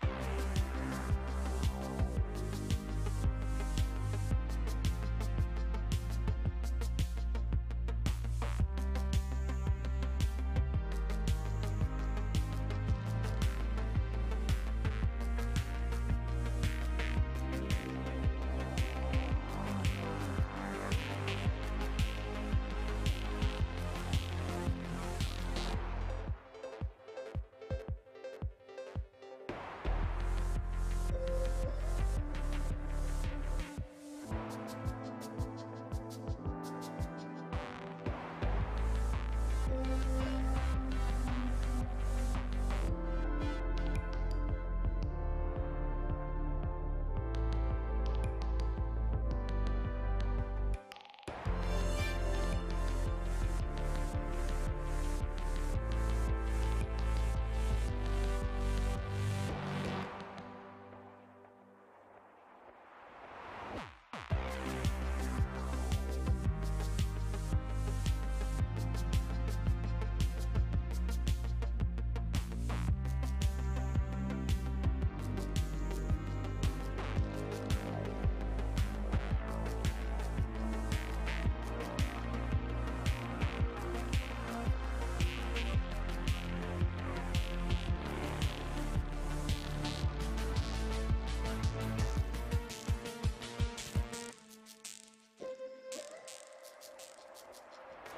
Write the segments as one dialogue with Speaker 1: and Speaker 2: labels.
Speaker 1: Bye.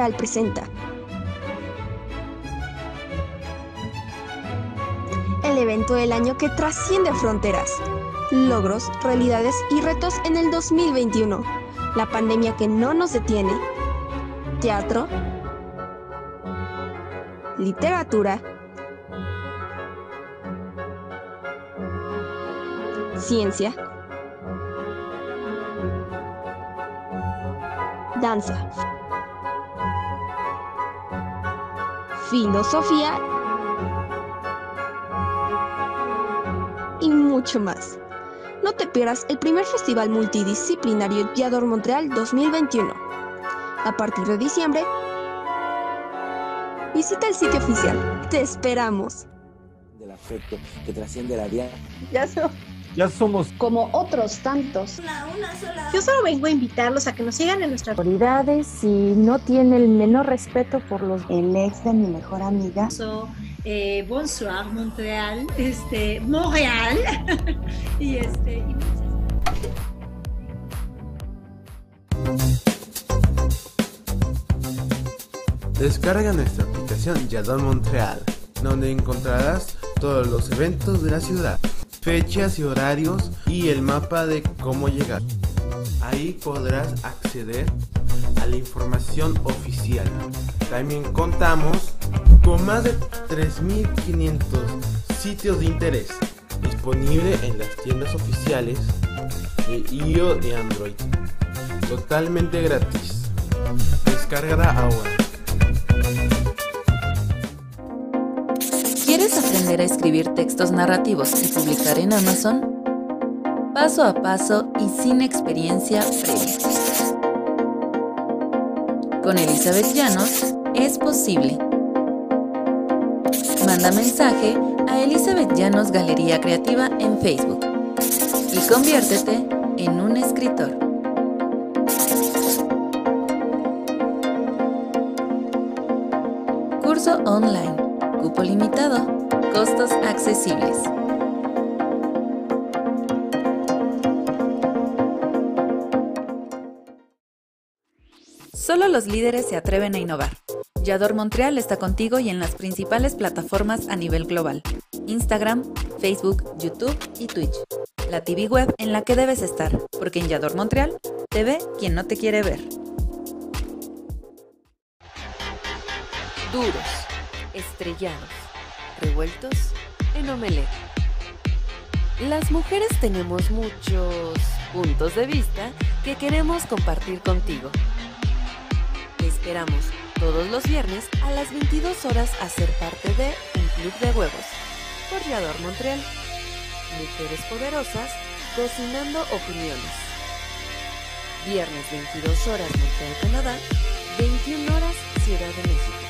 Speaker 1: Montreal presenta evento del año que trasciende fronteras, logros, realidades y retos en el 2021, la pandemia que no nos detiene, teatro, literatura, ciencia, danza, filosofía mucho más. No te pierdas el primer festival multidisciplinario Yador Montreal 2021. A partir de diciembre, visita el sitio oficial. Te esperamos.
Speaker 2: Del afecto que trasciende la vida.
Speaker 3: Ya so-
Speaker 4: Ya somos
Speaker 3: como otros tantos.
Speaker 5: Yo solo vengo a invitarlos a que nos sigan en nuestra
Speaker 6: autoridades y no tiene el menor respeto por los
Speaker 7: el ex de mi mejor amiga.
Speaker 5: Eh, Bonsoir Montreal, este, Montreal y este y muchas-
Speaker 8: Descarga nuestra aplicación Yadon Montreal, donde encontrarás todos los eventos de la ciudad, fechas y horarios y el mapa de cómo llegar. Ahí podrás acceder a la información oficial. También contamos con más de 3.500 sitios de interés disponible en las tiendas oficiales de iOS y Android. Totalmente gratis. Descárgala ahora.
Speaker 9: ¿Quieres aprender a escribir textos narrativos y publicar en Amazon? Paso a paso y sin experiencia previa. Con Elizabeth Llanos es posible. Manda mensaje a Elizabeth Llanos Galería Creativa en Facebook y conviértete en un escritor. Curso online. Cupo limitado. Costos accesibles. Solo los líderes se atreven a innovar. Yador Montreal está contigo y en las principales plataformas a nivel global. Instagram, Facebook, YouTube y Twitch. La TV web en la que debes estar, porque en Yador Montreal te ve quien no te quiere ver.
Speaker 10: duros, estrellados, revueltos en omelette. Las mujeres tenemos muchos puntos de vista que queremos compartir contigo. Te esperamos todos los viernes a las 22 horas a ser parte de Un Club de Huevos por Yador Montreal. Mujeres poderosas cocinando opiniones. Viernes 22 horas Montreal, Canadá, 21 horas Ciudad de México.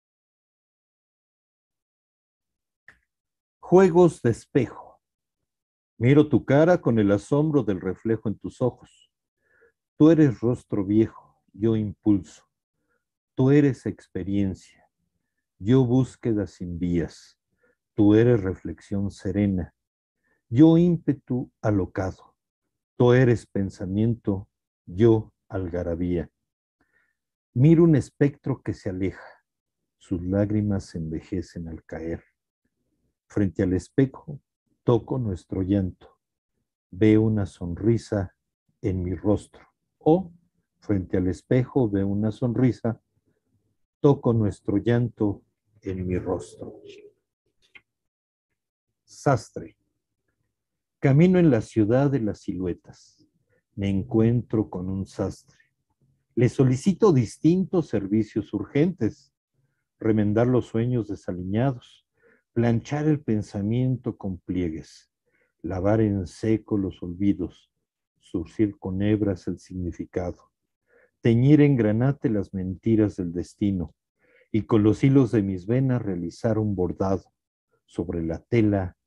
Speaker 11: Juegos de espejo. Miro tu cara con el asombro del reflejo en tus ojos. Tú eres rostro viejo, yo impulso. Tú eres experiencia, yo búsqueda sin vías. Tú eres reflexión serena, yo ímpetu alocado. Tú eres pensamiento, yo algarabía. Miro un espectro que se aleja, sus lágrimas envejecen al caer. Frente al espejo, toco nuestro llanto. Veo una sonrisa en mi rostro o frente al espejo veo una sonrisa, toco nuestro llanto en mi rostro. Sastre. Camino en la ciudad de las siluetas. Me encuentro con un sastre. Le solicito distintos servicios urgentes. Remendar los sueños desaliñados. Planchar el pensamiento con pliegues. Lavar en seco los olvidos surcir con hebras el significado, teñir en granate las mentiras del destino y con los hilos de mis venas realizar un bordado sobre la tela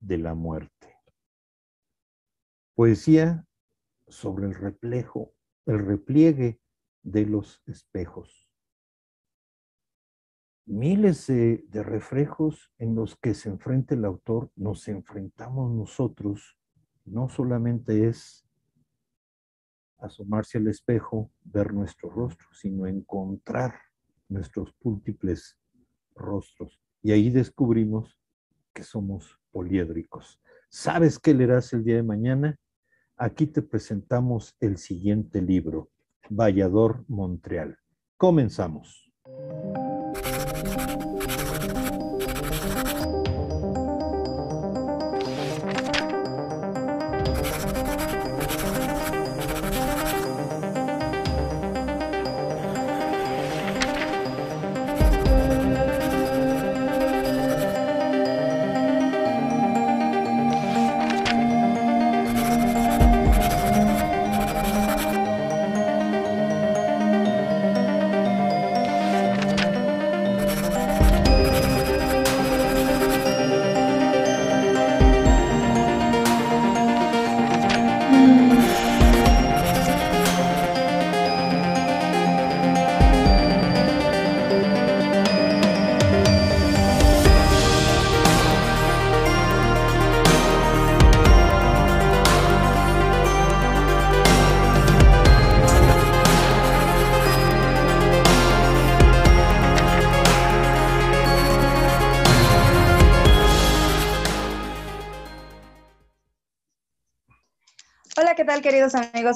Speaker 11: de la muerte. Poesía sobre el reflejo, el repliegue de los espejos. Miles de, reflejos en los que se enfrenta el autor, nos enfrentamos nosotros, no solamente es asomarse al espejo, ver nuestro rostro, sino encontrar nuestros múltiples rostros. Y ahí descubrimos que somos poliédricos. ¿Sabes qué leerás el día de mañana? Aquí te presentamos el siguiente libro, Vallador Montreal. Comenzamos.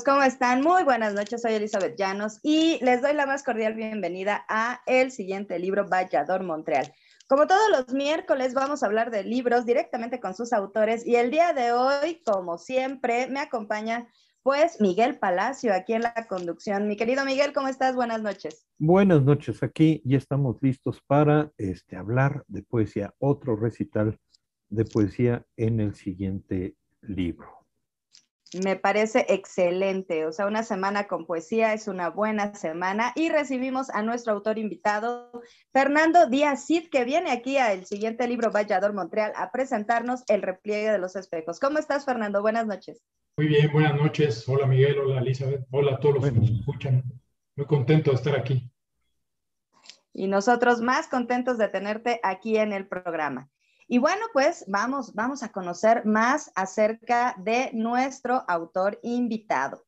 Speaker 12: ¿Cómo están? Muy buenas noches, soy Elizabeth Llanos y les doy la más cordial bienvenida a el siguiente libro, Vallador Montreal. Como todos los miércoles, vamos a hablar de libros directamente con sus autores y el día de hoy, como siempre, me acompaña pues Miguel Palacio aquí en la conducción. Mi querido Miguel, ¿cómo estás? Buenas noches.
Speaker 11: Buenas noches, aquí ya estamos listos para este, hablar de poesía, otro recital de poesía en el siguiente libro.
Speaker 12: Me parece excelente, o sea, una semana con poesía es una buena semana y recibimos a nuestro autor invitado, Fernando Díaz Cid, que viene aquí al siguiente libro Vallador Montreal a presentarnos El repliegue de los espejos. ¿Cómo estás, Fernando? Buenas noches.
Speaker 13: Muy bien, buenas noches. Hola, Miguel. Hola, Elizabeth. Hola a todos los que nos escuchan. Muy contento de estar aquí.
Speaker 12: Y nosotros más contentos de tenerte aquí en el programa. Y bueno, pues vamos, vamos a conocer más acerca de nuestro autor invitado.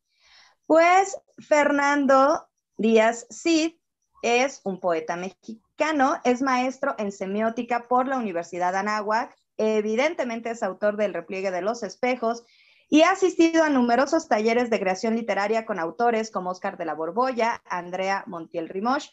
Speaker 12: Pues Fernando Díaz Cid es un poeta mexicano, es maestro en semiótica por la Universidad de Anáhuac, evidentemente es autor del Repliegue de los Espejos y ha asistido a numerosos talleres de creación literaria con autores como Oscar de la Borbolla, Andrea Montiel Rimoch,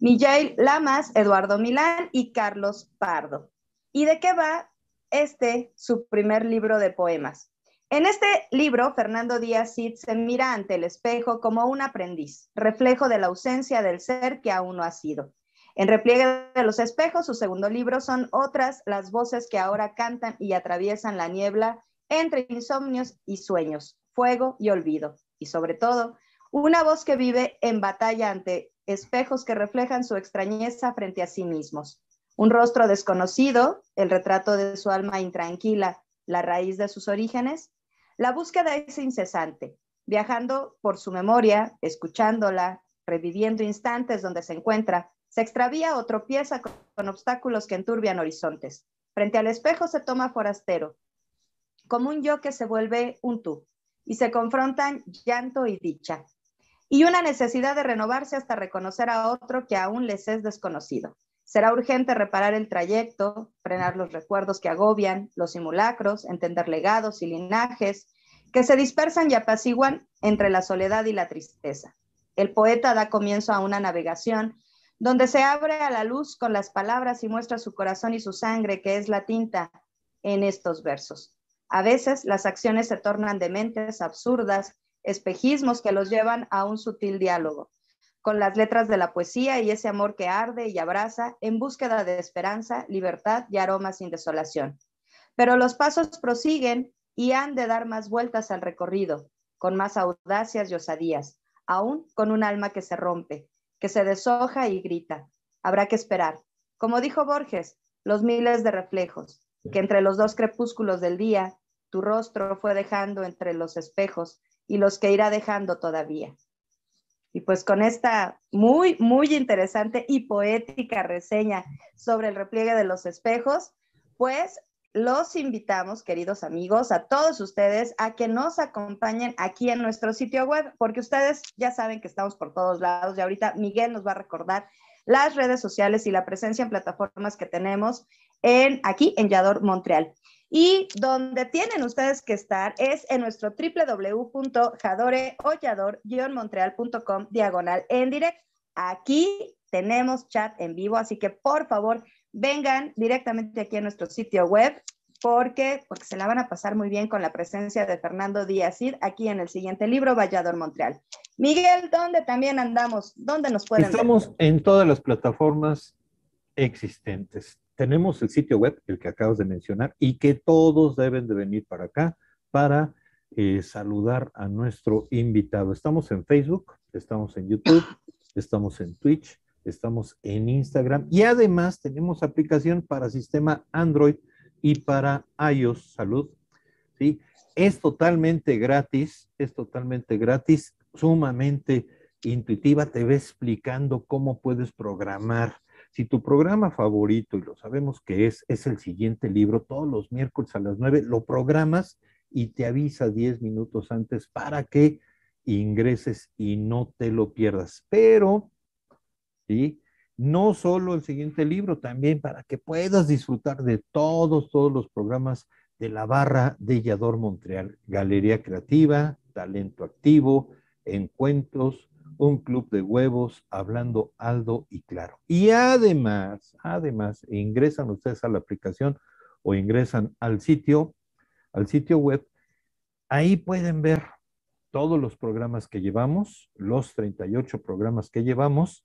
Speaker 12: Miguel Lamas, Eduardo Milán y Carlos Pardo. ¿Y de qué va este, su primer libro de poemas? En este libro, Fernando Díaz Cid se mira ante el espejo como un aprendiz, reflejo de la ausencia del ser que aún no ha sido. En Repliegue de los Espejos, su segundo libro, son otras las voces que ahora cantan y atraviesan la niebla entre insomnios y sueños, fuego y olvido. Y sobre todo, una voz que vive en batalla ante espejos que reflejan su extrañeza frente a sí mismos. Un rostro desconocido, el retrato de su alma intranquila, la raíz de sus orígenes, la búsqueda es incesante, viajando por su memoria, escuchándola, reviviendo instantes donde se encuentra, se extravía o tropieza con, obstáculos que enturbian horizontes. Frente al espejo se toma forastero, como un yo que se vuelve un tú, y se confrontan llanto y dicha, y una necesidad de renovarse hasta reconocer a otro que aún les es desconocido. Será urgente reparar el trayecto, frenar los recuerdos que agobian, los simulacros, entender legados y linajes que se dispersan y apaciguan entre la soledad y la tristeza. El poeta da comienzo a una navegación donde se abre a la luz con las palabras y muestra su corazón y su sangre, que es la tinta en estos versos. A veces las acciones se tornan dementes, absurdas, espejismos que los llevan a un sutil diálogo con las letras de la poesía y ese amor que arde y abraza en búsqueda de esperanza, libertad y aromas sin desolación. Pero los pasos prosiguen y han de dar más vueltas al recorrido, con más audacias y osadías, aún con un alma que se rompe, que se deshoja y grita. Habrá que esperar. Como dijo Borges, los miles de reflejos, que entre los dos crepúsculos del día, tu rostro fue dejando entre los espejos y los que irá dejando todavía. Y pues con esta muy, muy interesante y poética reseña sobre el repliegue de los espejos, pues los invitamos, queridos amigos, a todos ustedes a que nos acompañen aquí en nuestro sitio web, porque ustedes ya saben que estamos por todos lados y ahorita Miguel nos va a recordar las redes sociales y la presencia en plataformas que tenemos en, aquí en Yador, Montreal. Y donde tienen ustedes que estar es en nuestro www.jadoreollador-montreal.com diagonal en directo. Aquí tenemos chat en vivo, así que por favor vengan directamente aquí a nuestro sitio web porque, porque se la van a pasar muy bien con la presencia de Fernando Díaz aquí en el siguiente libro, Vallador Montreal. Miguel, ¿dónde también andamos? ¿Dónde nos pueden
Speaker 11: Estamos en todas las plataformas existentes tenemos el sitio web, el que acabas de mencionar, y que todos deben de venir para acá para eh, saludar a nuestro invitado. Estamos en Facebook, estamos en YouTube, estamos en Twitch, estamos en Instagram y además tenemos aplicación para sistema Android y para iOS Salud. ¿sí? Es totalmente gratis, es totalmente gratis, sumamente intuitiva, te ve explicando cómo puedes programar si tu programa favorito, y lo sabemos que es, es el siguiente libro, todos los miércoles a las 9, lo programas y te avisa 10 minutos antes para que ingreses y no te lo pierdas. Pero, ¿sí? No solo el siguiente libro, también para que puedas disfrutar de todos, todos los programas de la barra de Yador Montreal, Galería Creativa, Talento Activo, Encuentros, un club de huevos hablando aldo y claro. Y además, además, ingresan ustedes a la aplicación o ingresan al sitio, al sitio web, ahí pueden ver todos los programas que llevamos, los 38 programas que llevamos,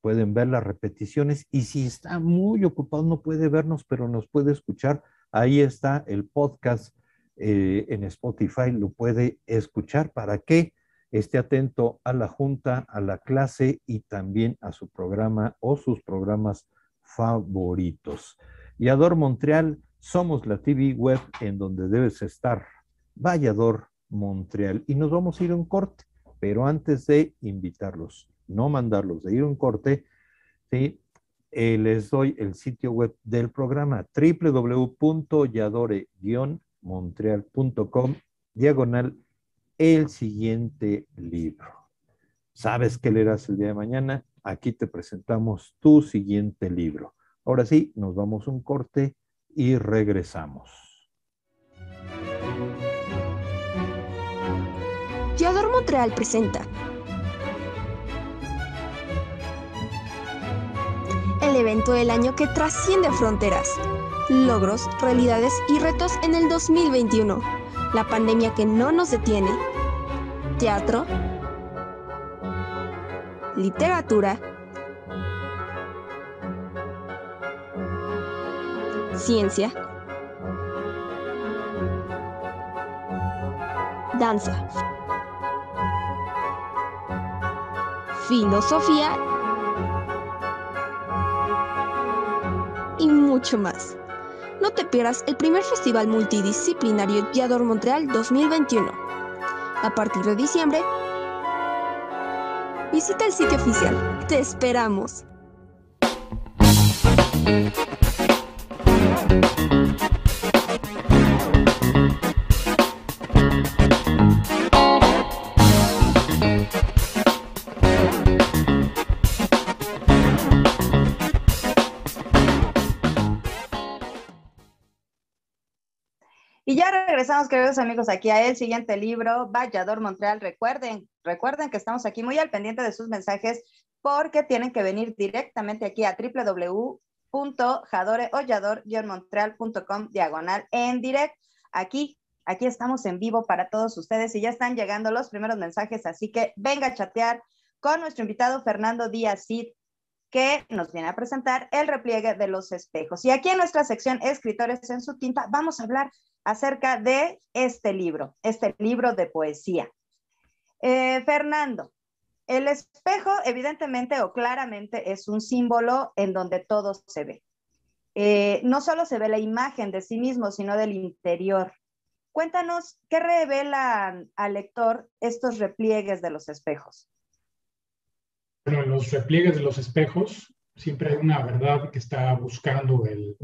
Speaker 11: pueden ver las repeticiones y si está muy ocupado no puede vernos, pero nos puede escuchar. Ahí está el podcast eh, en Spotify, lo puede escuchar para que esté atento a la junta, a la clase y también a su programa o sus programas favoritos. Y Ador Montreal, somos la TV web en donde debes estar. Vallador Montreal. Y nos vamos a ir un corte, pero antes de invitarlos, no mandarlos de ir a un corte, ¿sí? Eh, les doy el sitio web del programa www.yadore-montreal.com diagonal el siguiente libro. ¿Sabes qué leerás el día de mañana? Aquí te presentamos tu siguiente libro. Ahora sí, nos vamos un corte y regresamos.
Speaker 1: Yador Montreal presenta el evento del año que trasciende fronteras, logros, realidades y retos en el 2021 la pandemia que no nos detiene, teatro, literatura, ciencia, danza, filosofía. Y mucho más. Te pierdas el primer festival multidisciplinario Yador Montreal 2021. A partir de diciembre, visita el sitio oficial. Te esperamos.
Speaker 12: Regresamos, queridos amigos, aquí a el siguiente libro, Vallador Montreal. Recuerden, recuerden que estamos aquí muy al pendiente de sus mensajes porque tienen que venir directamente aquí a www.jadoreollador-montreal.com diagonal en direct. Aquí, aquí estamos en vivo para todos ustedes y ya están llegando los primeros mensajes, así que venga a chatear con nuestro invitado Fernando Díaz Cid, que nos viene a presentar el repliegue de los espejos. Y aquí en nuestra sección Escritores en su tinta vamos a hablar acerca de este libro, este libro de poesía. Eh, Fernando, el espejo evidentemente o claramente es un símbolo en donde todo se ve. Eh, no solo se ve la imagen de sí mismo, sino del interior. Cuéntanos, ¿qué revelan al lector estos repliegues de los espejos?
Speaker 13: Bueno, en los repliegues de los espejos siempre hay una verdad que está buscando el,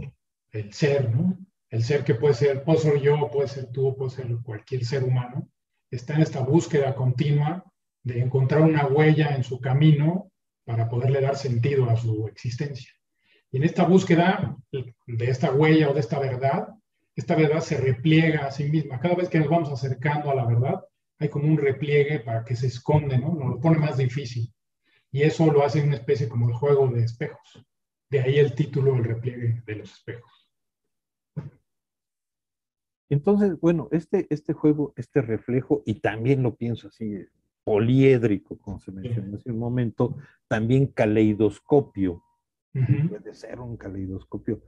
Speaker 13: el ser, ¿no? El ser que puede ser, puedo ser yo, puede ser tú, puede ser cualquier ser humano, está en esta búsqueda continua de encontrar una huella en su camino para poderle dar sentido a su existencia. Y en esta búsqueda de esta huella o de esta verdad, esta verdad se repliega a sí misma. Cada vez que nos vamos acercando a la verdad, hay como un repliegue para que se esconde, ¿no? Nos lo pone más difícil. Y eso lo hace una especie como de juego de espejos. De ahí el título, el repliegue de los espejos.
Speaker 11: Entonces, bueno, este, este juego, este reflejo, y también lo pienso así, poliédrico, como se mencionó hace un momento, también caleidoscopio. Puede ser un caleidoscopio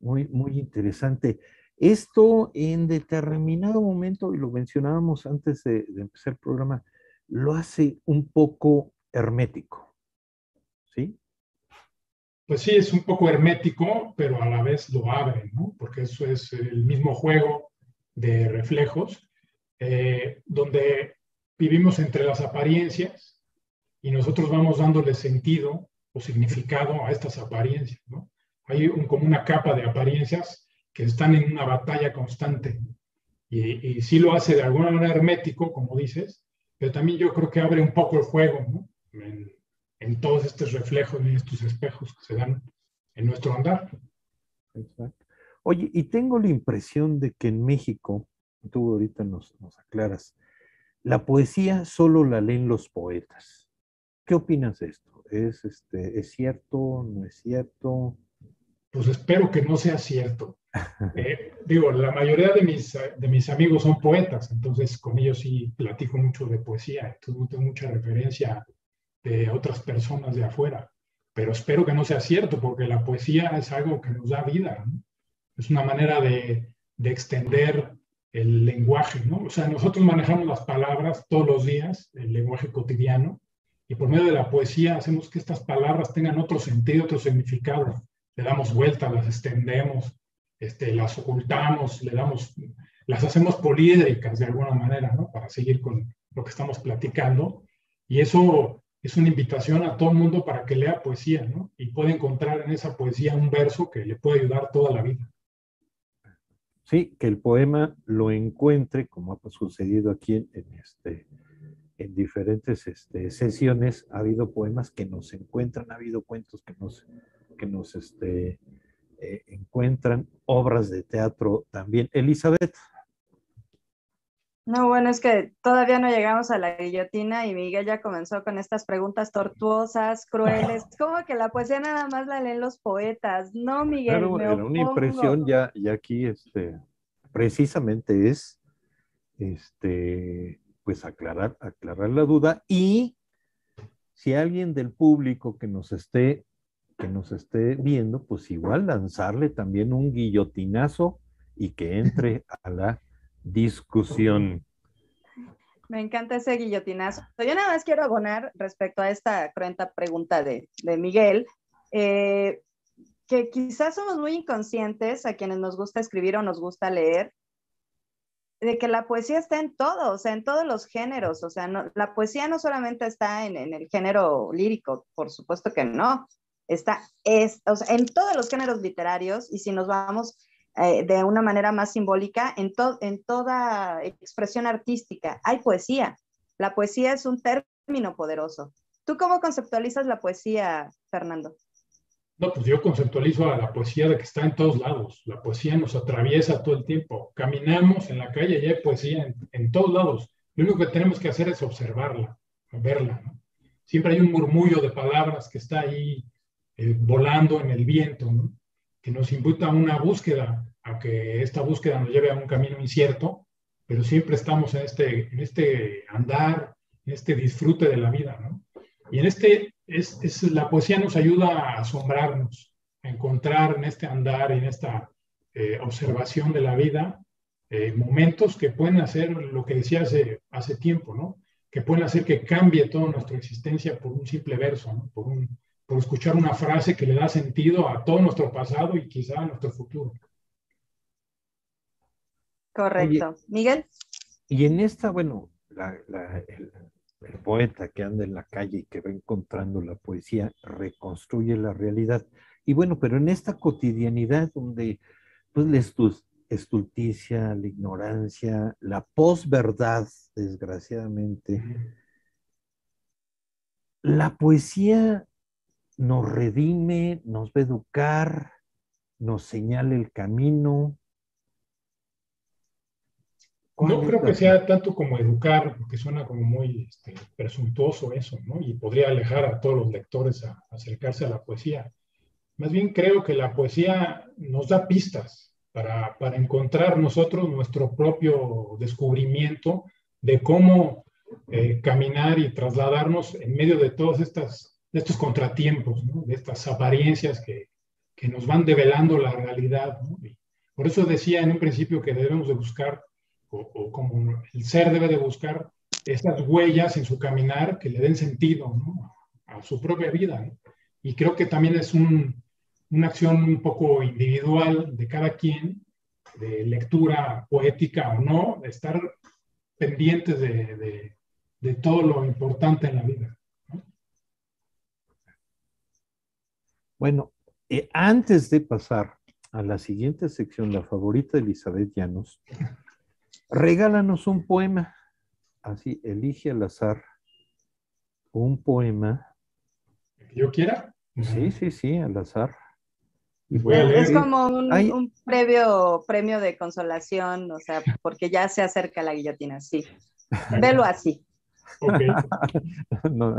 Speaker 11: muy, muy interesante. Esto en determinado momento, y lo mencionábamos antes de, de empezar el programa, lo hace un poco hermético. ¿Sí?
Speaker 13: Pues sí, es un poco hermético, pero a la vez lo abre, ¿no? Porque eso es el mismo juego de reflejos, eh, donde vivimos entre las apariencias y nosotros vamos dándole sentido o significado a estas apariencias. ¿no? Hay como una capa de apariencias que están en una batalla constante. Y, sí lo hace de alguna manera hermético, como dices, pero también yo creo que abre un poco el juego en, en todos estos reflejos y estos espejos que se dan en nuestro andar.
Speaker 11: Exacto. Oye, y tengo la impresión de que en México, tú ahorita nos, nos aclaras, la poesía solo la leen los poetas. ¿Qué opinas de esto? ¿Es, este, ¿Es cierto? ¿No es cierto?
Speaker 13: Pues espero que no sea cierto. Eh, digo, la mayoría de mis, de mis amigos son poetas, entonces con ellos sí platico mucho de poesía, entonces no tengo mucha referencia de otras personas de afuera, pero espero que no sea cierto, porque la poesía es algo que nos da vida, ¿no? Es una manera de, de, extender el lenguaje, ¿no? O sea, nosotros manejamos las palabras todos los días, el lenguaje cotidiano, y por medio de la poesía hacemos que estas palabras tengan otro sentido, otro significado. Le damos vuelta, las extendemos, este, las ocultamos, le damos, las hacemos poliédricas de alguna manera, ¿no? Para seguir con lo que estamos platicando. Y eso es una invitación a todo el mundo para que lea poesía, ¿no? Y puede encontrar en esa poesía un verso que le puede ayudar toda la vida.
Speaker 11: Sí, que el poema lo encuentre, como ha sucedido aquí en, este, en diferentes este, sesiones, ha habido poemas que nos encuentran, ha habido cuentos que nos, que nos este, eh, encuentran, obras de teatro también. Elizabeth.
Speaker 12: No, bueno, es que todavía no llegamos a la guillotina y Miguel ya comenzó con estas preguntas tortuosas, crueles. ¿Cómo que la poesía nada más la leen los poetas? No, Miguel.
Speaker 11: Claro,
Speaker 12: me
Speaker 11: era una impresión ya, ya aquí, este, precisamente es este, pues aclarar, aclarar la duda y si alguien del público que nos esté que nos esté viendo, pues igual lanzarle también un guillotinazo y que entre a la discusión.
Speaker 12: Me encanta ese guillotinazo. Yo nada más quiero abonar respecto a esta cruenta pregunta de, de Miguel, eh, que quizás somos muy inconscientes a quienes nos gusta escribir o nos gusta leer, de que la poesía está en todo, o sea, en todos los géneros, o sea, no, la poesía no solamente está en, en, el género lírico, por supuesto que no, está es, o sea, en todos los géneros literarios y si nos vamos eh, de una manera más simbólica, en, to, en toda expresión artística hay poesía. La poesía es un término poderoso. ¿Tú cómo conceptualizas la poesía, Fernando?
Speaker 13: No, pues yo conceptualizo la poesía de que está en todos lados. La poesía nos atraviesa todo el tiempo. Caminamos en la calle y hay poesía en, todos lados. Lo único que tenemos que hacer es observarla, verla. Siempre hay un murmullo de palabras que está ahí eh, volando en el viento, que nos imputa a una búsqueda, aunque esta búsqueda nos lleve a un camino incierto, pero siempre estamos en este, en este andar, en este disfrute de la vida. ¿no? Y en este, es, es, la poesía nos ayuda a asombrarnos, a encontrar en este andar, en esta eh, observación de la vida, eh, momentos que pueden hacer lo que decía hace, hace tiempo, ¿no? que pueden hacer que cambie toda nuestra existencia por un simple verso, por, un, por escuchar una frase que le da sentido a todo nuestro pasado y quizá a nuestro futuro.
Speaker 12: Correcto. Oye, Miguel.
Speaker 11: Y en esta, bueno, la, la, el, el poeta que anda en la calle y que va encontrando la poesía reconstruye la realidad. Y bueno, pero en esta cotidianidad donde pues la estulticia, la ignorancia, la posverdad, desgraciadamente, la poesía nos redime, nos va a educar, nos señala el camino,
Speaker 13: no creo que sea tanto como educar, porque suena como muy este, presuntuoso eso, ¿no? Y podría alejar a todos los lectores a, a, acercarse a la poesía. Más bien creo que la poesía nos da pistas para, para encontrar nosotros nuestro propio descubrimiento de cómo eh, caminar y trasladarnos en medio de todos estas, de estos contratiempos, ¿no? de estas apariencias que, que, nos van develando la realidad. ¿no? por eso decía en un principio que debemos de buscar o, o, como el ser debe de buscar estas huellas en su caminar que le den sentido ¿no? a su propia vida. ¿no? Y creo que también es un, una acción un poco individual de cada quien, de lectura poética o no, de estar pendientes de, de, de todo lo importante en la vida. ¿no?
Speaker 11: Bueno, eh, antes de pasar a la siguiente sección, la favorita de Elizabeth Llanos, regálanos un poema. Así, elige al azar un poema.
Speaker 13: ¿Que yo quiera?
Speaker 11: Sí, sí, sí, al azar.
Speaker 12: Y voy a leer. Es como un, un, previo premio de consolación, o sea, porque ya se acerca la guillotina, sí. Velo así.
Speaker 13: Ok. no.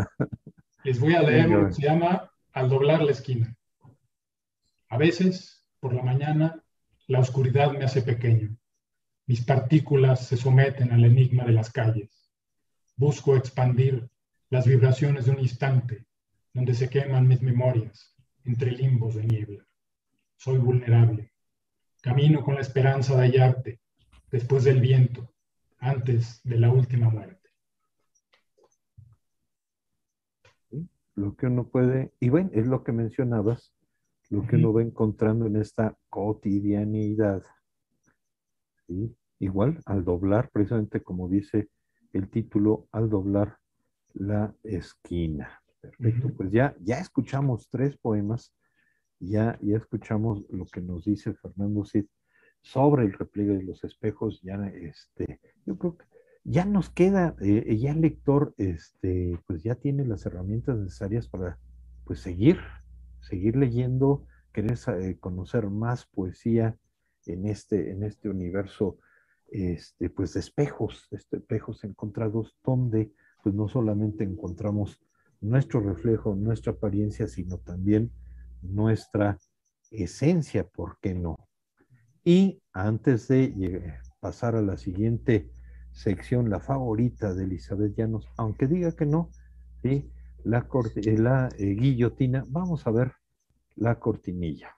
Speaker 13: Les voy a leer lo que se llama Al doblar la esquina. A veces, por la mañana, la oscuridad me hace pequeño. Mis partículas se someten al enigma de las calles. Busco expandir las vibraciones de un instante donde se queman mis memorias entre limbos de niebla. Soy vulnerable. Camino con la esperanza de hallarte después del viento, antes de la última muerte.
Speaker 11: Lo que uno puede, y bueno, es lo que mencionabas, lo que uno va encontrando en esta cotidianidad. ¿sí? Igual, al doblar, precisamente como dice el título, al doblar la esquina. Perfecto, uh -huh. pues ya, ya escuchamos tres poemas, ya, ya escuchamos lo que nos dice Fernando Cid sobre el repliegue de los espejos, ya este, yo creo que ya nos queda, eh, ya el lector, este, pues ya tiene las herramientas necesarias para, pues seguir, seguir leyendo, querer eh, conocer más poesía en este, en este universo, este, pues espejos, este, espejos encontrados donde, pues no solamente encontramos nuestro reflejo, nuestra apariencia, sino también nuestra esencia, ¿por qué no? Y antes de pasar a la siguiente sección, la favorita de Elizabeth Llanos, aunque diga que no, ¿sí? La, la eh, guillotina, vamos a ver la cortinilla.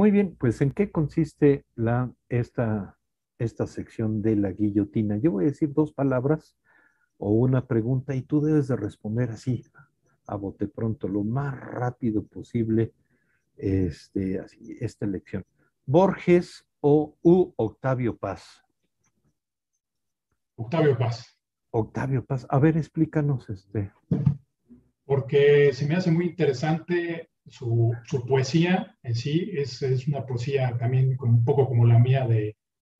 Speaker 11: Muy bien, pues ¿en qué consiste la, esta, esta sección de la guillotina? Yo voy a decir dos palabras o una pregunta y tú debes de responder así, a bote pronto, lo más rápido posible, este, así, esta elección. ¿Borges o U Octavio Paz?
Speaker 13: Octavio Paz.
Speaker 11: Octavio Paz. A ver, explícanos este.
Speaker 13: Porque se me hace muy interesante su, poesía en sí es, es, una poesía también un poco como la mía, de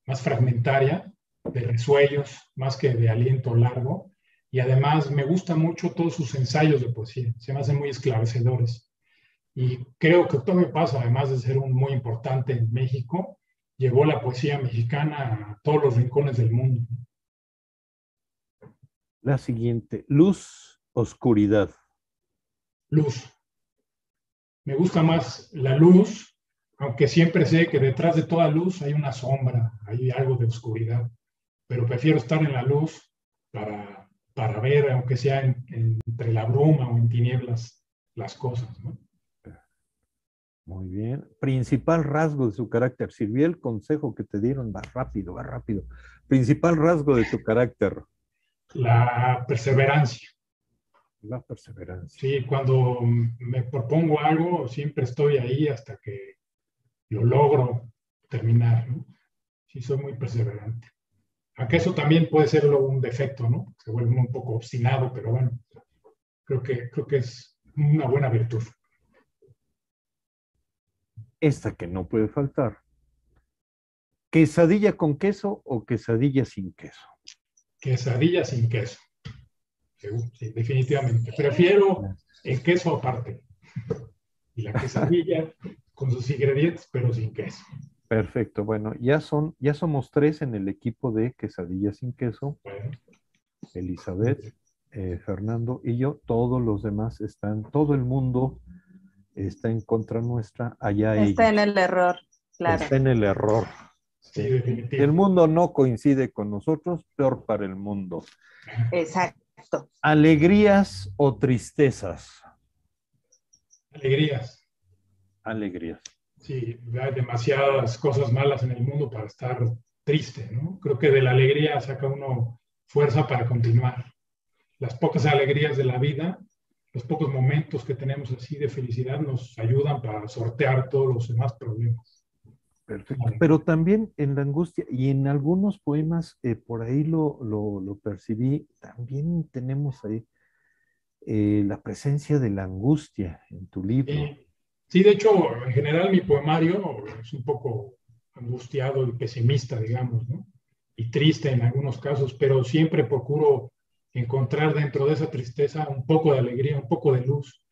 Speaker 13: más fragmentaria, de resuellos, más que de aliento largo. Y además me gustan mucho todos sus ensayos de poesía, se me hacen muy esclarecedores. Y creo que Octavio Paz, además de ser un muy importante en México, llevó la poesía mexicana a todos los rincones del mundo.
Speaker 11: La siguiente, luz, oscuridad.
Speaker 13: Luz me gusta más la luz, aunque siempre sé que detrás de toda luz hay una sombra, hay algo de oscuridad, pero prefiero estar en la luz para, para ver, aunque sea entre la bruma o en tinieblas, las cosas.
Speaker 11: Muy bien. Principal rasgo de su carácter. Sirvió el consejo que te dieron, va rápido, va rápido. Principal rasgo de tu carácter.
Speaker 13: La perseverancia.
Speaker 11: La perseverancia.
Speaker 13: Sí, cuando me propongo algo, siempre estoy ahí hasta que lo logro terminar. ¿no? Sí, soy muy perseverante. Aunque eso también puede ser un defecto, ¿no? Se vuelve un poco obstinado, pero bueno, creo que, creo que es una buena virtud.
Speaker 11: Esta que no puede faltar. ¿Quesadilla con queso o quesadilla sin queso?
Speaker 13: Quesadilla sin queso sí, definitivamente. Prefiero el queso aparte. Y la quesadilla con sus ingredientes, pero sin queso.
Speaker 11: Perfecto. Bueno, ya son, ya somos tres en el equipo de quesadilla sin queso. Elizabeth, eh, Fernando y yo. Todos los demás están, todo el mundo está en contra nuestra. Allá
Speaker 12: está en el error, claro.
Speaker 11: Está en el error.
Speaker 13: Sí,
Speaker 11: el mundo no coincide con nosotros, peor para el mundo.
Speaker 12: Exacto.
Speaker 11: ¿Alegrías o tristezas?
Speaker 13: Alegrías.
Speaker 11: Alegrías.
Speaker 13: Sí, hay demasiadas cosas malas en el mundo para estar triste, ¿no? Creo que de la alegría saca uno fuerza para continuar. Las pocas alegrías de la vida, los pocos momentos que tenemos así de felicidad nos ayudan para sortear todos los demás problemas.
Speaker 11: Perfecto. Pero también en la angustia, y en algunos poemas, eh, por ahí lo, lo, percibí, también tenemos ahí eh, la presencia de la angustia en tu libro.
Speaker 13: Sí. De hecho, en general mi poemario es un poco angustiado y pesimista, digamos, ¿no? Y triste en algunos casos, pero siempre procuro encontrar dentro de esa tristeza un poco de alegría, un poco de luz.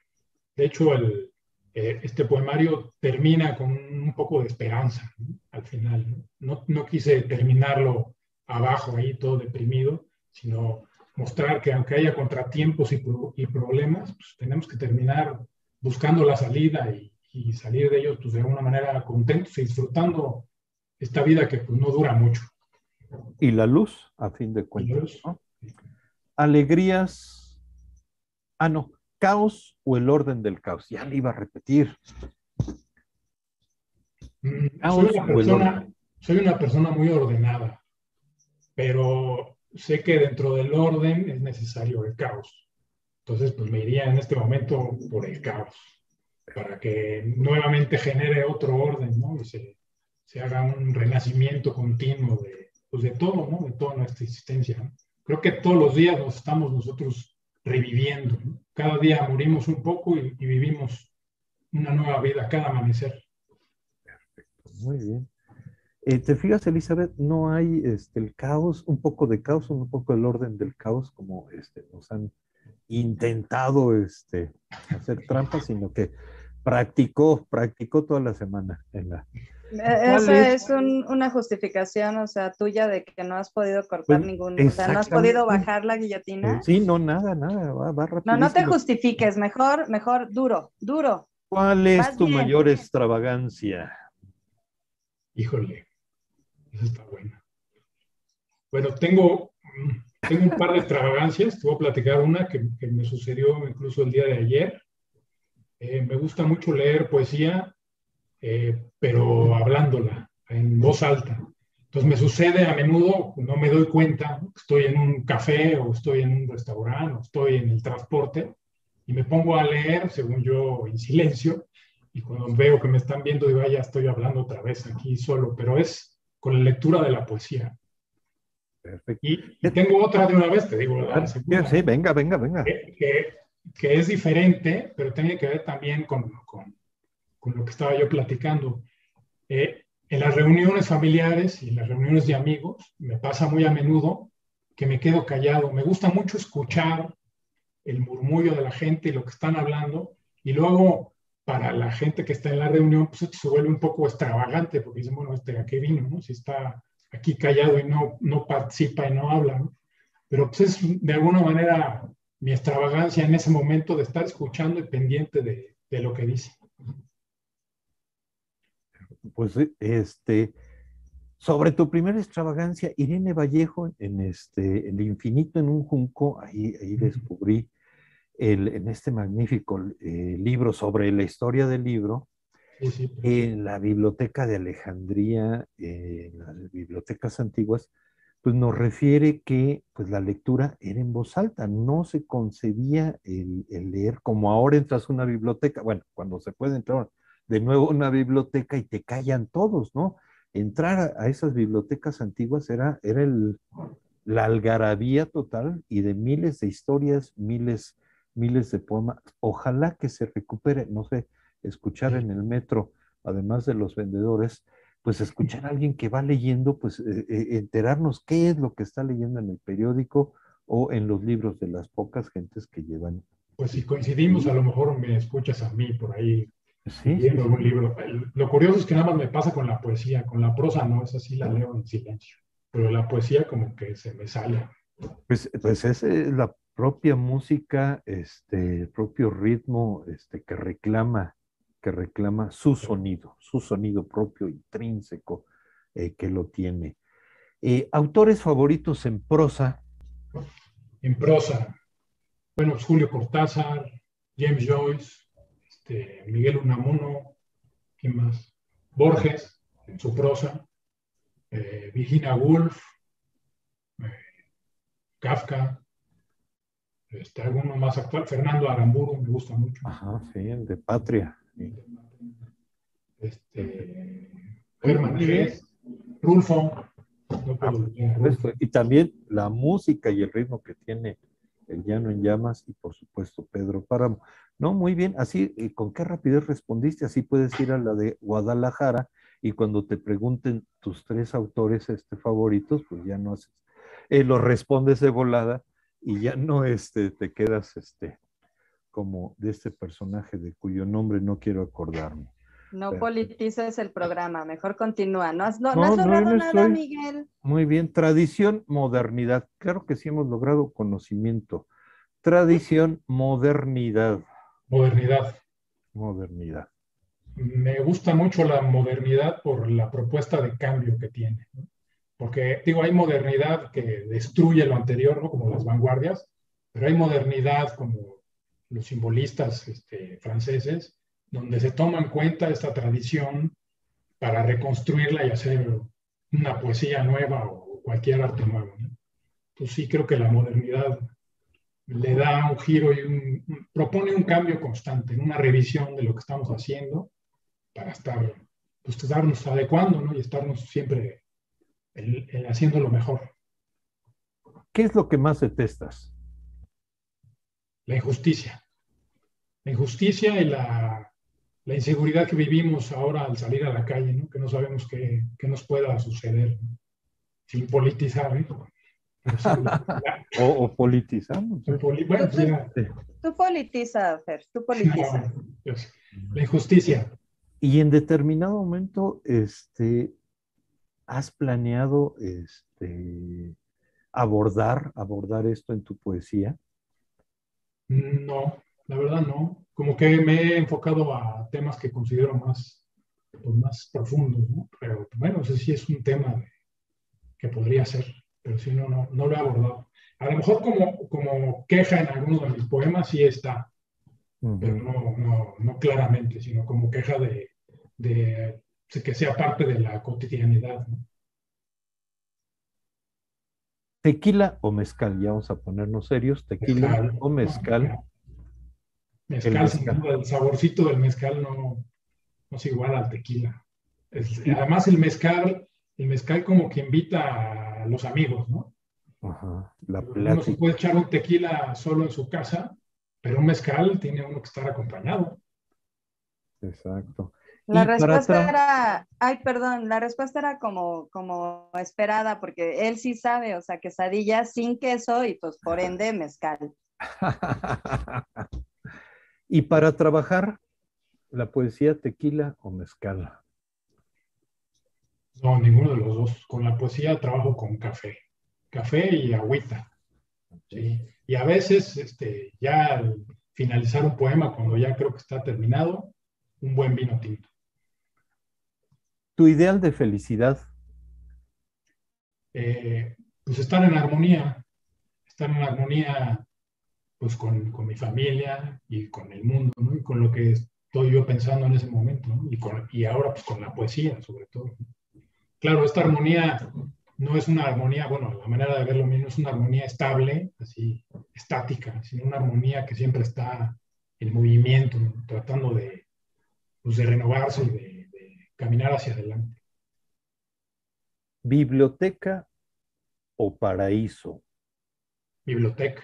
Speaker 13: De hecho, eh, este poemario termina con un poco de esperanza al final. ¿no? No, quise terminarlo abajo, ahí todo deprimido, sino mostrar que aunque haya contratiempos y, y problemas, pues tenemos que terminar buscando la salida y, y, salir de ellos pues, de alguna manera contentos y disfrutando esta vida que pues, no dura mucho.
Speaker 11: Y la luz, a fin de cuentas. Alegrías. Ah, no caos o el orden del caos. Ya le iba a repetir.
Speaker 13: Mm, soy, una persona, soy una persona muy ordenada, pero sé que dentro del orden es necesario el caos. Entonces, pues me iría en este momento por el caos, para que nuevamente genere otro orden, ¿no? Y se, se haga un renacimiento continuo de, pues de todo, ¿no? De toda nuestra existencia. Creo que todos los días nos estamos nosotros reviviendo. Cada día morimos un poco y, vivimos una nueva vida cada amanecer.
Speaker 11: Perfecto, muy bien. Eh, ¿Te fijas, Elizabeth? No hay este, el caos, un poco de caos, un poco el orden del caos, como este, nos han intentado este, hacer trampas, sino que Practicó, practicó toda la semana en la...
Speaker 12: Eh, eso es un, una justificación, o sea, tuya de que no has podido cortar
Speaker 11: Pues,
Speaker 12: ningún, o sea, no has podido bajar la guillotina.
Speaker 11: Sí, no, nada, nada, va, va
Speaker 12: No, no te justifiques, mejor, mejor, duro, duro.
Speaker 11: ¿Cuál es
Speaker 12: Vas
Speaker 11: tu
Speaker 12: bien.
Speaker 11: mayor extravagancia?
Speaker 13: Híjole, esa está buena. Bueno, tengo, mm, tengo un par de extravagancias. Te voy a platicar una que, me sucedió incluso el día de ayer. Eh, me gusta mucho leer poesía, eh, pero hablándola en voz alta. Entonces me sucede a menudo, no me doy cuenta, estoy en un café o estoy en un restaurante o estoy en el transporte y me pongo a leer, según yo, en silencio. Y cuando veo que me están viendo, digo, "Ay, ya estoy hablando otra vez aquí solo, pero es con la lectura de la poesía.
Speaker 11: Perfecto.
Speaker 13: Y, y tengo otra de una vez, te digo. la segunda,
Speaker 11: Sí, venga, venga, venga.
Speaker 13: que, que- que es diferente, pero tiene que ver también con, con- con lo que estaba yo platicando. Eh, en las reuniones familiares y en las reuniones de amigos, me pasa muy a menudo que me quedo callado. Me gusta mucho escuchar el murmullo de la gente y lo que están hablando, y luego para la gente que está en la reunión, pues se vuelve un poco extravagante, porque dicen, bueno, este a qué vino, ¿no? Si está aquí callado y no, no participa y no habla, ¿no? Pero pues es de alguna manera mi extravagancia en ese momento de estar escuchando y pendiente de, de lo que dice.
Speaker 11: Pues este, sobre tu primera extravagancia, Irene Vallejo, en este, El infinito en un junco, ahí, ahí descubrí el, en este magnífico eh, libro sobre la historia del libro,
Speaker 13: Sí, sí.
Speaker 11: en la biblioteca de Alejandría, eh, en las bibliotecas antiguas, pues nos refiere que pues la lectura era en voz alta, no se concebía el, el leer como ahora entras a una biblioteca, bueno, cuando se puede entrar de nuevo a una biblioteca y te callan todos, ¿no? Entrar a, a esas bibliotecas antiguas era, era el, la algarabía total y de miles de historias, miles, miles de poemas. Ojalá que se recupere, no sé, escuchar en el metro, además de los vendedores, pues escuchar a alguien que va leyendo, pues eh, eh, enterarnos qué es lo que está leyendo en el periódico o en los libros de las pocas gentes que llevan.
Speaker 13: Pues si coincidimos, a lo mejor me escuchas a mí por ahí
Speaker 11: Sí,
Speaker 13: leyendo
Speaker 11: sí,
Speaker 13: algún
Speaker 11: sí.
Speaker 13: libro. Lo curioso es que nada más me pasa con la poesía, con la prosa no, esa sí la leo en silencio, pero la poesía como que se me sale.
Speaker 11: Pues, pues es eh, la propia música, este, el propio ritmo este, que reclama, que reclama su sonido, su sonido propio, intrínseco, eh, que lo tiene. Eh, autores favoritos en prosa,
Speaker 13: En prosa, bueno, pues Julio Cortázar, James Joyce, este, Miguel Unamuno, ¿quién más? Borges, en su prosa, eh, Virginia Woolf, eh, Kafka, este, alguno más actual, Fernando Aramburu, me gusta mucho.
Speaker 11: ajá, sí, el de Patria.
Speaker 13: Este, Herman Hesse, Rulfo,
Speaker 11: Y también la música y el ritmo que tiene el Llano en Llamas y por supuesto Pedro Páramo. No, muy bien, así, eh, ¿con qué rapidez respondiste? Así puedes ir a la de Guadalajara y cuando te pregunten tus tres autores este, favoritos, pues ya no haces, eh, lo respondes de volada y ya no este, te quedas este, como de este personaje de cuyo nombre no quiero acordarme.
Speaker 12: No
Speaker 11: Perfecto.
Speaker 12: politices el programa, mejor continúa. No has, no, no
Speaker 11: No,
Speaker 12: has
Speaker 11: no,
Speaker 12: logrado
Speaker 11: no
Speaker 12: nada,
Speaker 11: estoy-
Speaker 12: Miguel.
Speaker 11: Muy bien, tradición, modernidad. Claro que sí hemos logrado conocimiento. Tradición, modernidad.
Speaker 13: Modernidad.
Speaker 11: Modernidad.
Speaker 13: Me gusta mucho la modernidad por la propuesta de cambio que tiene. ¿no? Porque, digo, hay modernidad que destruye lo anterior, ¿no? Como las vanguardias, pero hay modernidad como los simbolistas este, franceses, donde se toma en cuenta esta tradición para reconstruirla y hacer una poesía nueva o cualquier arte nuevo. ¿no? Entonces sí creo que la modernidad le da un giro y propone un cambio constante, una revisión de lo que estamos haciendo para estar, pues, estarnos adecuando ¿no? y estarnos siempre haciendo lo mejor.
Speaker 11: ¿Qué es lo que más detestas?
Speaker 13: La injusticia. La injusticia y la, la inseguridad que vivimos ahora al salir a la calle, ¿no? que no sabemos qué, qué nos pueda suceder, ¿no? sin politizar. ¿eh? La-
Speaker 11: O, o politizamos.
Speaker 13: poli- bueno, pues ya,
Speaker 12: Tú politiza, Fer, tú politiza.
Speaker 13: no, la injusticia.
Speaker 11: Y en determinado momento, este, ¿has planeado este, abordar, abordar esto en tu poesía?
Speaker 13: No, la verdad no. Como que me he enfocado a temas que considero más, pues, más profundos, ¿no? Pero bueno, no sé si es un tema que podría ser, pero si no, no, no lo he abordado. A lo mejor como, como queja en algunos de mis poemas sí está, pero no, no, no, claramente, sino como queja de, de, que sea parte de la cotidianidad. ¿no?
Speaker 11: Tequila o mezcal, ya vamos a ponernos serios, tequila
Speaker 13: Mezcal.
Speaker 11: o mezcal.
Speaker 13: Mezcal,
Speaker 11: El
Speaker 13: sin
Speaker 11: mezcal.
Speaker 13: duda, el saborcito del mezcal no, no es igual al tequila. Es- además, el mezcal, el mezcal como que invita a los amigos, ¿no?
Speaker 11: Ajá, la
Speaker 13: Uno se
Speaker 11: plática.
Speaker 13: puede echar un tequila solo en su casa, pero un mezcal tiene uno que estar acompañado.
Speaker 11: Exacto.
Speaker 12: La respuesta era, ay, perdón, la respuesta era como, como esperada, porque él sí sabe, o sea, quesadilla sin queso y pues por ende mezcal.
Speaker 11: y para trabajar, la poesía, tequila o mezcal.
Speaker 13: No, ninguno de los dos. Con la poesía trabajo con café. Café y agüita. ¿sí? Y a veces, este, ya al finalizar un poema, cuando ya creo que está terminado, un buen vino tinto.
Speaker 11: Tu ideal de felicidad.
Speaker 13: Eh, pues estar en armonía, estar en armonía pues con, con mi familia y con el mundo. Y con lo que estoy yo pensando en ese momento. Y, con- y ahora pues con la poesía, sobre todo. Claro, esta armonía no es una armonía, bueno, la manera de verlo mío no es una armonía estable, así, estática, sino una armonía que siempre está en movimiento, tratando de, pues, de renovarse y de caminar hacia adelante.
Speaker 11: Biblioteca o paraíso.
Speaker 13: Biblioteca.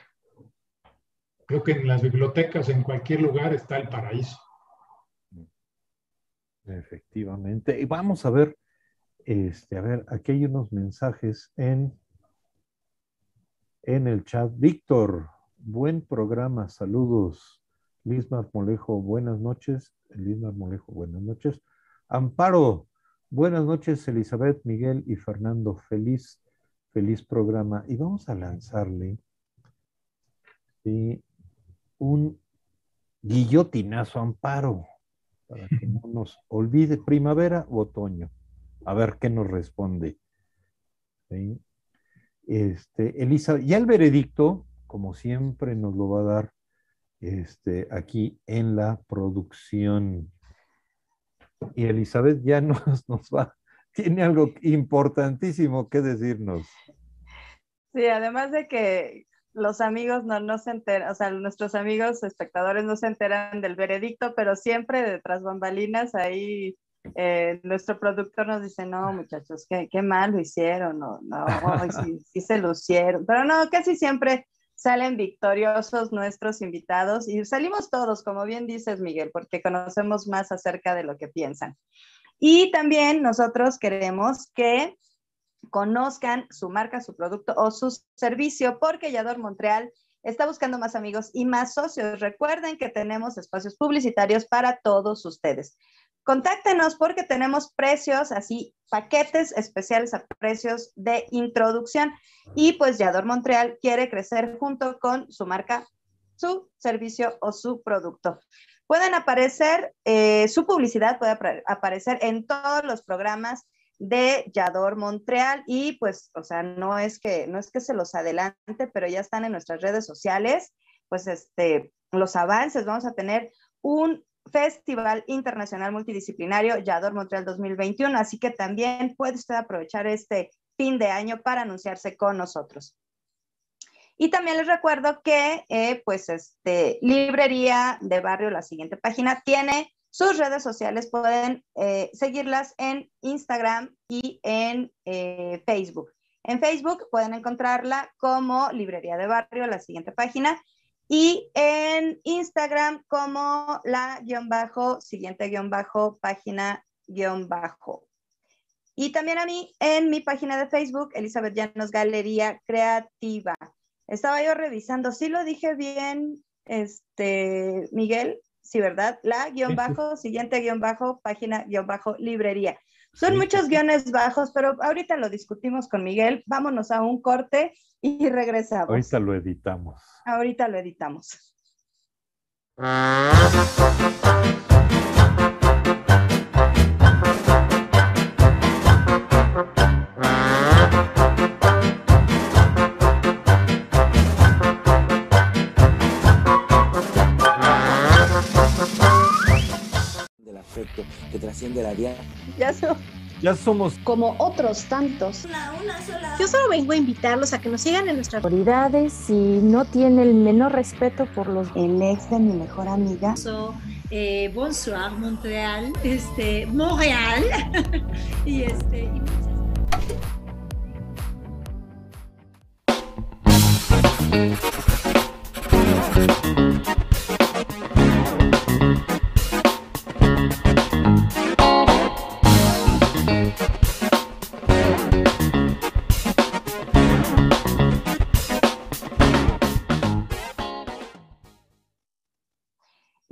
Speaker 13: Creo que en las bibliotecas, en cualquier lugar, está el paraíso.
Speaker 11: Efectivamente. Y vamos a ver, este, a ver, aquí hay unos mensajes en, en el chat. Víctor, buen programa, saludos. Liz Marmolejo, buenas noches. Liz Marmolejo, buenas noches. Amparo, buenas noches, Elizabeth, Miguel y Fernando. Feliz, feliz programa. Y vamos a lanzarle un guillotinazo Amparo para que no nos olvide primavera o otoño. A ver qué nos responde. Este, Elisa, ya el veredicto, como siempre, nos lo va a dar este, aquí en la producción. Y Elizabeth ya nos, nos va, tiene algo importantísimo que decirnos.
Speaker 12: Sí, además de que los amigos no, no se enteran, o sea, nuestros amigos espectadores no se enteran del veredicto, pero siempre detrás bambalinas ahí eh, nuestro productor nos dice, no, muchachos, qué, qué mal lo hicieron, no, no, sí, sí se lucieron, pero no, casi siempre salen victoriosos nuestros invitados y salimos todos, como bien dices, Miguel, porque conocemos más acerca de lo que piensan. Y también nosotros queremos que conozcan su marca, su producto o su servicio, porque Yador Montreal está buscando más amigos y más socios. Recuerden que tenemos espacios publicitarios para todos ustedes. Contáctenos porque tenemos precios así, paquetes especiales a precios de introducción. Y pues Yador Montreal quiere crecer junto con su marca, su servicio o su producto. Pueden aparecer, eh, su publicidad puede aparecer en todos los programas de Yador Montreal y pues, o sea, no es que no es que se los adelante, pero ya están en nuestras redes sociales, pues este los avances, vamos a tener un Festival Internacional Multidisciplinario Yador Montreal 2021, así que también puede usted aprovechar este fin de año para anunciarse con nosotros. Y también les recuerdo que, eh, pues, este, Librería de Barrio, la siguiente página, tiene sus redes sociales, pueden eh, seguirlas en Instagram y en eh, Facebook. En Facebook pueden encontrarla como Librería de Barrio, la siguiente página, y en Instagram como la guion bajo, siguiente guion bajo, página guion bajo. Y también a mí en mi página de Facebook, Elizabeth Llanos Galería Creativa. Estaba yo revisando, ¿sí lo dije bien, este, Miguel? Sí, ¿verdad? La guion bajo, siguiente guion bajo, página guion bajo, librería. Son muchos guiones bajos, pero ahorita lo discutimos con Miguel. Vámonos a un corte y regresamos.
Speaker 11: Ahorita lo editamos.
Speaker 12: Ahorita lo editamos.
Speaker 2: la.
Speaker 12: Ya somos.
Speaker 11: Ya somos
Speaker 3: como otros tantos.
Speaker 5: Yo solo vengo a invitarlos a que nos sigan en nuestra
Speaker 6: autoridades y no tiene el menor respeto por los
Speaker 7: El ex de mi mejor amiga.
Speaker 14: So, eh, bonsoir Montreal, este, Montreal y este y muchas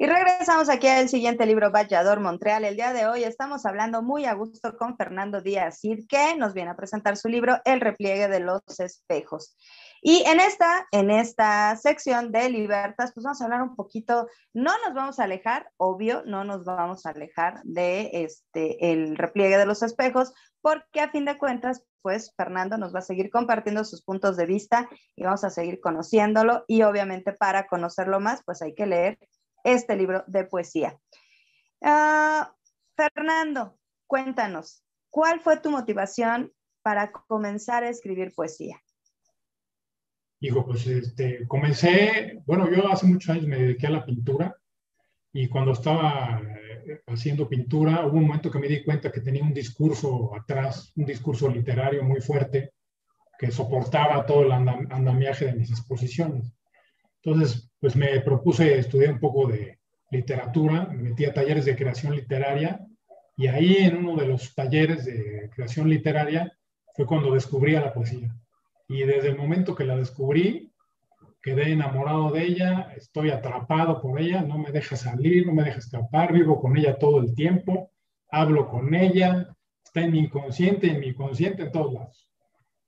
Speaker 12: Y regresamos aquí al siguiente libro, Vallador Montreal. El día de hoy estamos hablando muy a gusto con Fernando Díaz Cid, que nos viene a presentar su libro El repliegue de los espejos. Y en esta, en esta sección de libertas, pues vamos a hablar un poquito, no nos vamos a alejar, obvio, no nos vamos a alejar de este, el repliegue de los espejos, porque a fin de cuentas, pues Fernando nos va a seguir compartiendo sus puntos de vista y vamos a seguir conociéndolo y obviamente para conocerlo más, pues hay que leer este libro de poesía. Ah, Fernando, cuéntanos, ¿cuál fue tu motivación para comenzar a escribir poesía?
Speaker 13: Hijo, pues este, comencé, bueno, yo hace muchos años me dediqué a la pintura y cuando estaba eh, haciendo pintura hubo un momento que me di cuenta que tenía un discurso atrás, un discurso literario muy fuerte que soportaba todo el andam- andamiaje de mis exposiciones. Entonces, pues me propuse estudiar un poco de literatura, me metí a talleres de creación literaria y ahí en uno de los talleres de creación literaria fue cuando descubrí a la poesía. Y desde el momento que la descubrí, quedé enamorado de ella, estoy atrapado por ella, no me deja salir, no me deja escapar, vivo con ella todo el tiempo, hablo con ella, está en mi inconsciente, en mi consciente, en todos lados.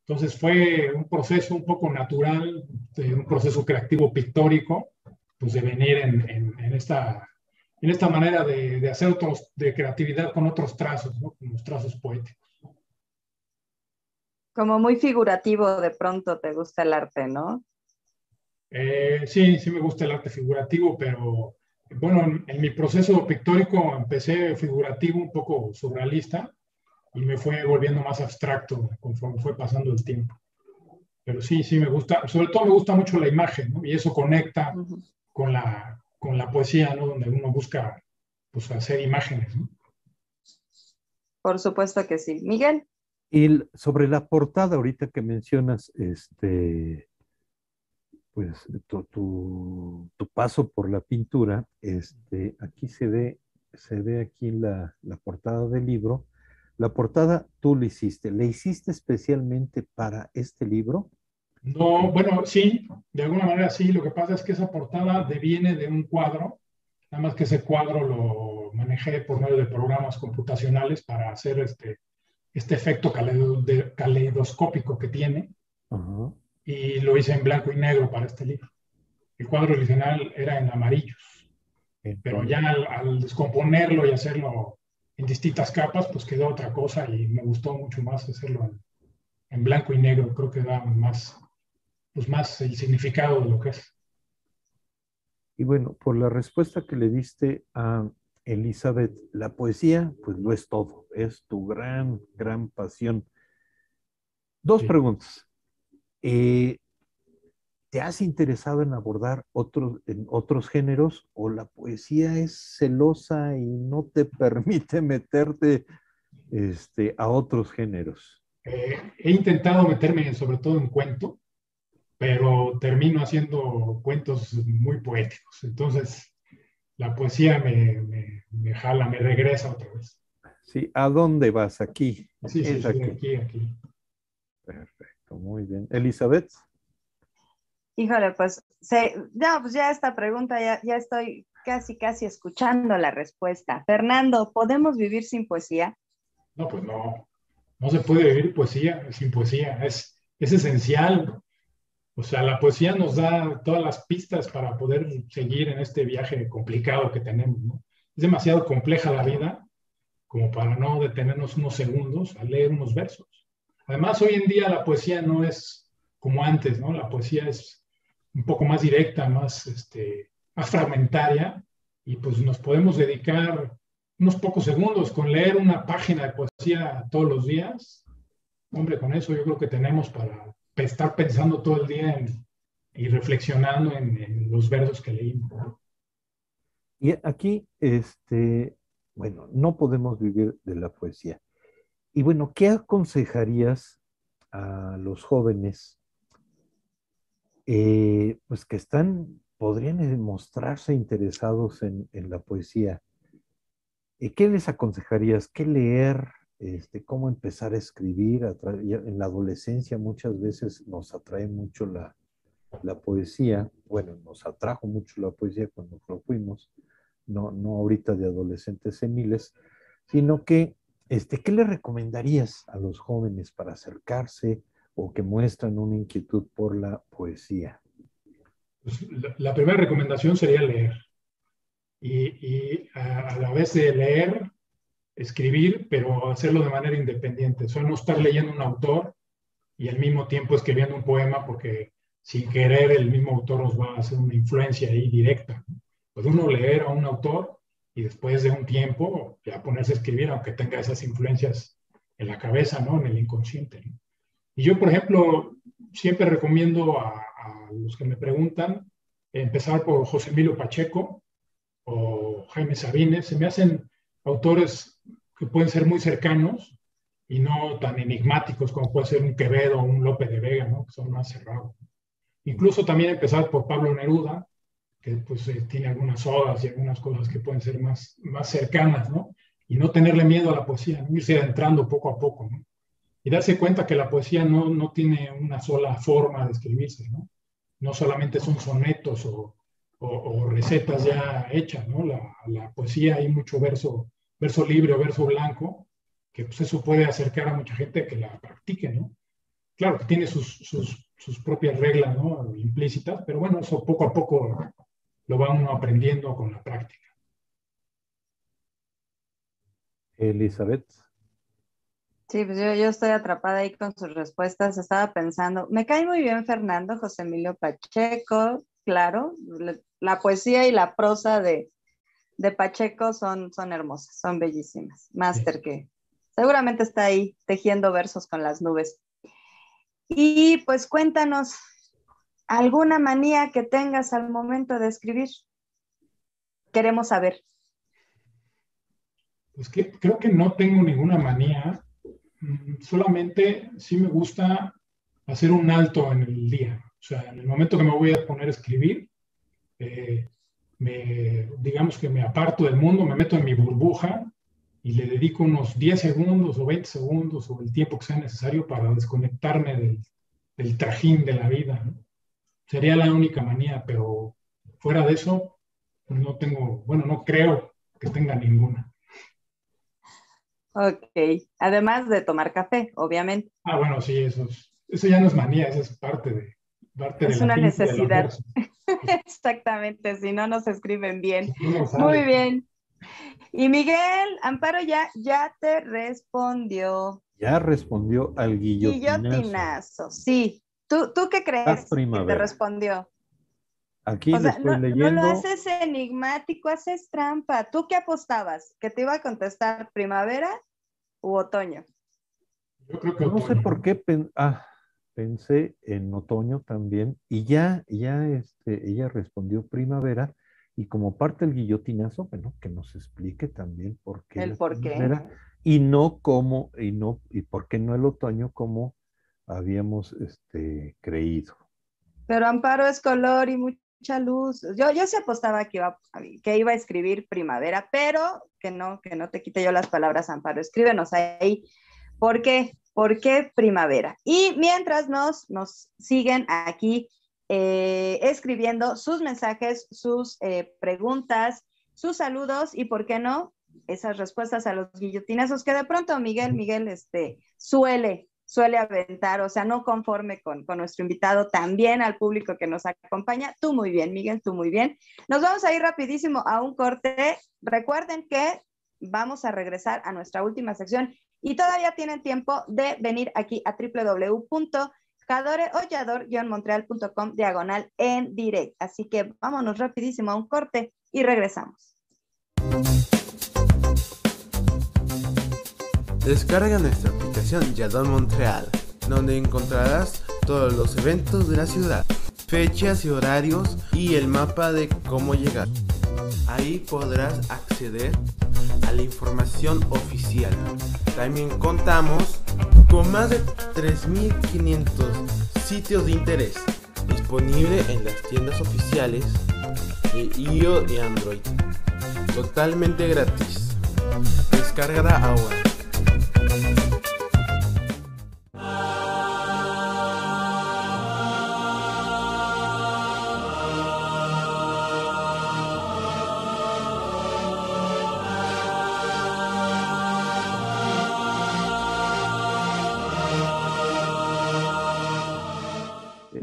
Speaker 13: Entonces fue un proceso un poco natural, de un proceso creativo pictórico, pues de venir en, en- en esta, en esta manera de, de hacer otros, de creatividad con otros trazos, ¿no? con los trazos poéticos.
Speaker 12: Como muy figurativo de pronto te gusta el arte, ¿no?
Speaker 13: Eh, sí, sí me gusta el arte figurativo, pero bueno, en, en mi proceso pictórico empecé figurativo, un poco surrealista, y me fue volviendo más abstracto conforme fue pasando el tiempo. Pero sí, sí me gusta, sobre todo me gusta mucho la imagen, ¿no? Y eso conecta con la, con la poesía, ¿no? Donde uno busca pues, hacer imágenes, ¿no?
Speaker 12: Por supuesto que sí. Miguel.
Speaker 11: Y sobre la portada, ahorita que mencionas, este, pues tu, tu- tu paso por la pintura, este, aquí se ve, se ve aquí la, la portada del libro. La portada tú la hiciste, ¿la hiciste especialmente para este libro?
Speaker 13: No, bueno, sí, de alguna manera sí. Lo que pasa es que esa portada deviene de un cuadro, nada más que ese cuadro lo manejé por medio de programas computacionales para hacer este, este efecto caleidoscópico que tiene y lo hice en blanco y negro para este libro. El cuadro original era en amarillos, pero ya al, al descomponerlo y hacerlo en distintas capas, pues quedó otra cosa y me gustó mucho más hacerlo en, en blanco y negro. Creo que da más, pues más el significado de lo que es.
Speaker 11: Y bueno, por la respuesta que le diste a Elizabeth, la poesía, pues lo es todo, es tu gran, gran pasión. Dos preguntas. Eh, ¿Te has interesado en abordar otros, en otros géneros o la poesía es celosa y no te permite meterte este, a otros géneros?
Speaker 13: Eh, he intentado meterme sobre todo en cuento, pero termino haciendo cuentos muy poéticos. Entonces, la poesía me, me- me jala, me regresa otra vez.
Speaker 11: Sí, ¿a dónde vas? Aquí.
Speaker 13: Sí, sí, sí,
Speaker 11: aquí.
Speaker 13: aquí, aquí.
Speaker 11: Perfecto, muy bien. Elizabeth.
Speaker 12: Híjole, pues, se, ya, pues ya esta pregunta ya, ya estoy casi, casi escuchando la respuesta. Fernando, ¿podemos vivir sin poesía?
Speaker 13: No, pues no. No se puede vivir poesía sin poesía. Es, es esencial. O sea, la poesía nos da todas las pistas para poder seguir en este viaje complicado que tenemos. ¿no? Es demasiado compleja la vida como para no detenernos unos segundos a leer unos versos. Además, hoy en día la poesía no es como antes, ¿no? La poesía es un poco más directa, más, este, más fragmentaria, y pues nos podemos dedicar unos pocos segundos con leer una página de poesía todos los días. Hombre, con eso yo creo que tenemos para estar pensando todo el día y reflexionando en, en, los versos que leímos.
Speaker 11: Y aquí, este, bueno, no podemos vivir de la poesía. Y bueno, ¿qué aconsejarías a los jóvenes eh, pues que están, podrían mostrarse interesados en, la poesía? ¿Y ¿Qué les aconsejarías? ¿Qué leer? Este, ¿Cómo empezar a escribir? En la adolescencia muchas veces nos atrae mucho la, la poesía. Bueno, nos atrajo mucho la poesía cuando lo fuimos, no, no ahorita de adolescentes seniles, sino que este, ¿Qué le recomendarías a los jóvenes para acercarse o que muestran una inquietud por la poesía?
Speaker 13: Pues la, primera recomendación sería leer. Y, a, la vez de leer, escribir, pero hacerlo de manera independiente. O sea, no estar leyendo un autor y al mismo tiempo escribiendo un poema porque sin querer el mismo autor nos va a hacer una influencia ahí directa. Puede uno leer a un autor y después de un tiempo ya ponerse a escribir, aunque tenga esas influencias en la cabeza, ¿no? En el inconsciente. Y yo, por ejemplo, siempre recomiendo a, los que me preguntan empezar por José Emilio Pacheco o Jaime Sabines. Se me hacen autores que pueden ser muy cercanos y no tan enigmáticos como puede ser un Quevedo o un Lope de Vega, ¿no? Que son más cerrados. Incluso también empezar por Pablo Neruda, que pues eh, tiene algunas odas y algunas cosas que pueden ser más, más cercanas, ¿no? Y no tenerle miedo a la poesía, irse adentrando poco a poco. Y darse cuenta que la poesía no, no tiene una sola forma de escribirse, ¿no? No solamente son sonetos o, o, o recetas ya hechas, ¿no? La, la, poesía hay mucho verso, verso libre o verso blanco, que pues eso puede acercar a mucha gente que la practique, ¿no? Claro que tiene sus, sus, sus propias reglas, ¿no? Implícitas, pero bueno, eso poco a poco lo va uno aprendiendo con la práctica.
Speaker 11: Elizabeth.
Speaker 12: Sí, pues yo, yo, estoy atrapada ahí con sus respuestas. Estaba pensando, me cae muy bien Fernando, José Emilio Pacheco, claro, la poesía y la prosa de, de Pacheco son, son hermosas, son bellísimas. Máster que seguramente está ahí tejiendo versos con las nubes. Y pues cuéntanos, alguna manía que tengas al momento de escribir. Queremos saber.
Speaker 13: Pues que, creo que no tengo ninguna manía, solamente sí me gusta hacer un alto en el día. O sea, en el momento que me voy a poner a escribir, eh, me, digamos que me aparto del mundo, me meto en mi burbuja y le dedico unos 10 segundos o 20 segundos o el tiempo que sea necesario para desconectarme del, trajín de la vida. Sería la única manía, pero fuera de eso, no tengo, bueno, no creo que tenga ninguna.
Speaker 12: Ok, además de tomar café, obviamente.
Speaker 13: Ah, bueno, sí, eso, es, eso ya no es manía, eso es parte de... Parte
Speaker 12: es
Speaker 13: de
Speaker 12: una necesidad. Exactamente, si no nos escriben bien. No Muy bien. Y Miguel, Amparo ya, ya te respondió.
Speaker 11: Ya respondió al guillotinazo.
Speaker 12: Guillotinazo, sí. ¿Tú, ¿Tú qué crees que te respondió?
Speaker 11: Aquí o sea,
Speaker 12: no,
Speaker 11: leyendo.
Speaker 12: no lo haces enigmático, haces trampa. ¿Tú qué apostabas? ¿Que te iba a contestar primavera u otoño?
Speaker 13: Yo creo que
Speaker 11: no
Speaker 13: otoño.
Speaker 11: sé por qué pen ah, pensé en otoño también y ya, ya este, ella respondió primavera y como parte del guillotinazo, bueno, que nos explique también por qué.
Speaker 12: El por qué.
Speaker 11: Y no cómo, y no, y por qué no el otoño como habíamos este, creído.
Speaker 12: Pero Amparo es color y mucha luz. Yo, yo se apostaba que iba, que iba a escribir primavera, pero que no, que no te quite yo las palabras, Amparo. Escríbenos ahí. ¿Por qué? ¿Por qué primavera? Y mientras nos, nos siguen aquí eh, escribiendo sus mensajes, sus eh, preguntas, sus saludos y, ¿por qué no? Esas respuestas a los guillotinazos que de pronto Miguel, Miguel, este, suele suele aventar, o sea, no conforme con, con, nuestro invitado, también al público que nos acompaña. Tú muy bien, Miguel, tú muy bien. Nos vamos a ir rapidísimo a un corte. Recuerden que vamos a regresar a nuestra última sección y todavía tienen tiempo de venir aquí a www.cadoreollador-montreal.com diagonal en direct. Así que vámonos rapidísimo a un corte y regresamos.
Speaker 8: Descarga nuestra aplicación Yadon Montreal, donde encontrarás todos los eventos de la ciudad, fechas y horarios y el mapa de cómo llegar. Ahí podrás acceder a la información oficial. También contamos con más de 3.500 sitios de interés disponible en las tiendas oficiales de iOS y Android. Totalmente gratis. Descárgala ahora.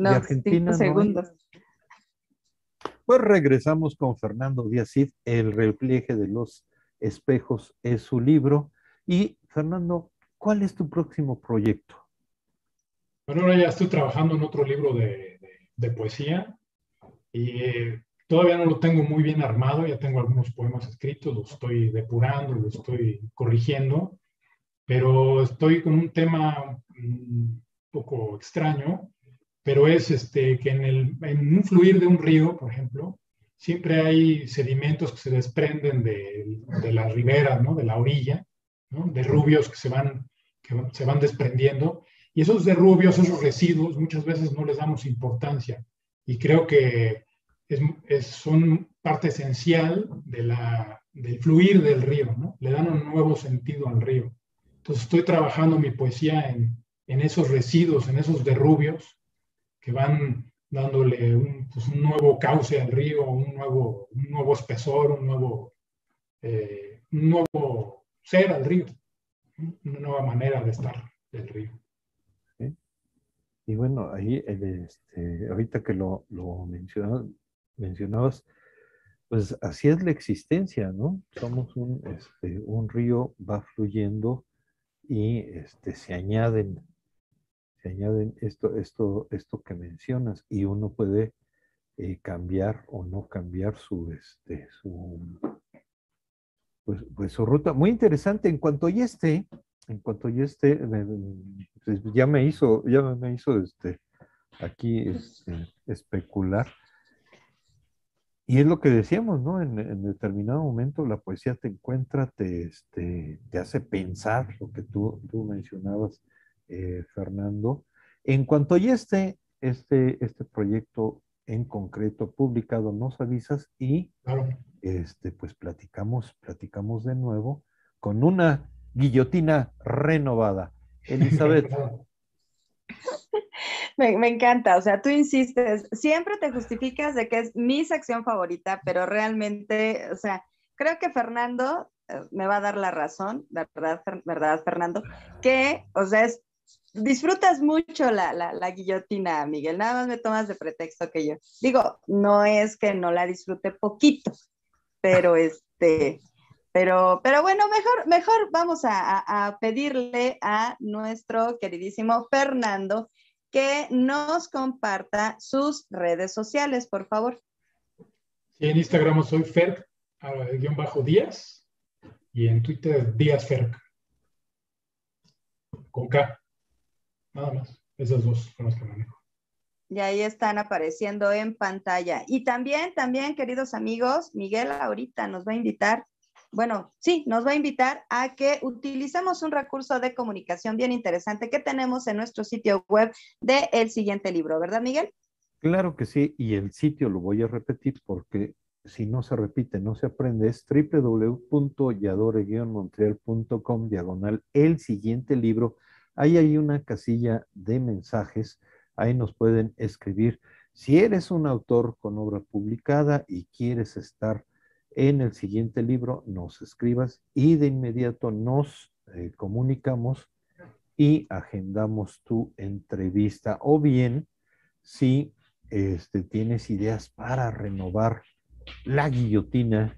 Speaker 11: De Argentina.
Speaker 12: segundos.
Speaker 11: Pues regresamos con Fernando Díaz Cid, El repliegue de los espejos es su libro. Y Fernando, ¿cuál es tu próximo proyecto?
Speaker 13: Bueno, ahora ya estoy trabajando en otro libro de, de, poesía y eh, todavía no lo tengo muy bien armado, ya tengo algunos poemas escritos, los estoy depurando, los estoy corrigiendo, pero estoy con un tema un poco extraño pero es este, que en, el, en un fluir de un río, por ejemplo, siempre hay sedimentos que se desprenden de, de la ribera, ¿no? de la orilla, ¿no? de rubios que se, van, que se van desprendiendo, y esos derrubios, esos residuos, muchas veces no les damos importancia, y creo que es, es, son parte esencial de la, del fluir del río, le dan un nuevo sentido al río. Entonces estoy trabajando mi poesía en, en esos residuos, en esos derrubios, que van dándole un, pues, un, nuevo cauce al río, un nuevo, un nuevo espesor, un nuevo, eh, un nuevo ser al río, una nueva manera de estar del río.
Speaker 11: Y bueno, ahí, este, ahorita que lo, lo mencionabas, mencionabas, pues así es la existencia, ¿no? Somos un, este, un río, va fluyendo y este, se añaden se añaden esto, esto, esto que mencionas y uno puede eh, cambiar o no cambiar su, este, su, pues, pues, su ruta. Muy interesante. En cuanto ya esté, en cuanto ya esté, pues, ya me hizo, ya me hizo este, aquí este, especular. Y es lo que decíamos, ¿no? En, determinado momento la poesía te encuentra, te, este, te hace pensar lo que tú, tú mencionabas eh, Fernando. En cuanto ya esté este, este proyecto en concreto publicado, nos avisas y este, pues platicamos, platicamos de nuevo con una guillotina renovada. Elizabeth.
Speaker 12: Me, me, encanta, o sea, tú insistes, siempre te justificas de que es mi sección favorita, pero realmente, o sea, creo que Fernando eh, me va a dar la razón, ¿verdad, verdad Fernando? Que, o sea, es disfrutas mucho la, la, la, guillotina, Miguel. Nada más me tomas de pretexto que yo. Digo, no es que no la disfrute poquito, pero este, pero, pero bueno, mejor, mejor vamos a, pedirle a nuestro queridísimo Fernando que nos comparta sus redes sociales, por favor.
Speaker 13: Sí, en Instagram soy Ferc, guion bajo Díaz, y en Twitter Díaz Ferc, con K. Nada más. Esas dos son las que manejo.
Speaker 12: Y ahí están apareciendo en pantalla. Y también, también, queridos amigos, Miguel ahorita nos va a invitar, bueno, sí, nos va a invitar a que utilicemos un recurso de comunicación bien interesante que tenemos en nuestro sitio web de El Siguiente Libro, ¿verdad, Miguel?
Speaker 11: Claro que sí, y el sitio lo voy a repetir porque si no se repite, no se aprende, es www.yadore-montreal.com diagonal El Siguiente Libro Ahí hay una casilla de mensajes, ahí nos pueden escribir Si eres un autor con obra publicada y quieres estar en el siguiente libro, nos escribas y de inmediato nos eh, comunicamos y agendamos tu entrevista. O bien, si este, tienes ideas para renovar la guillotina,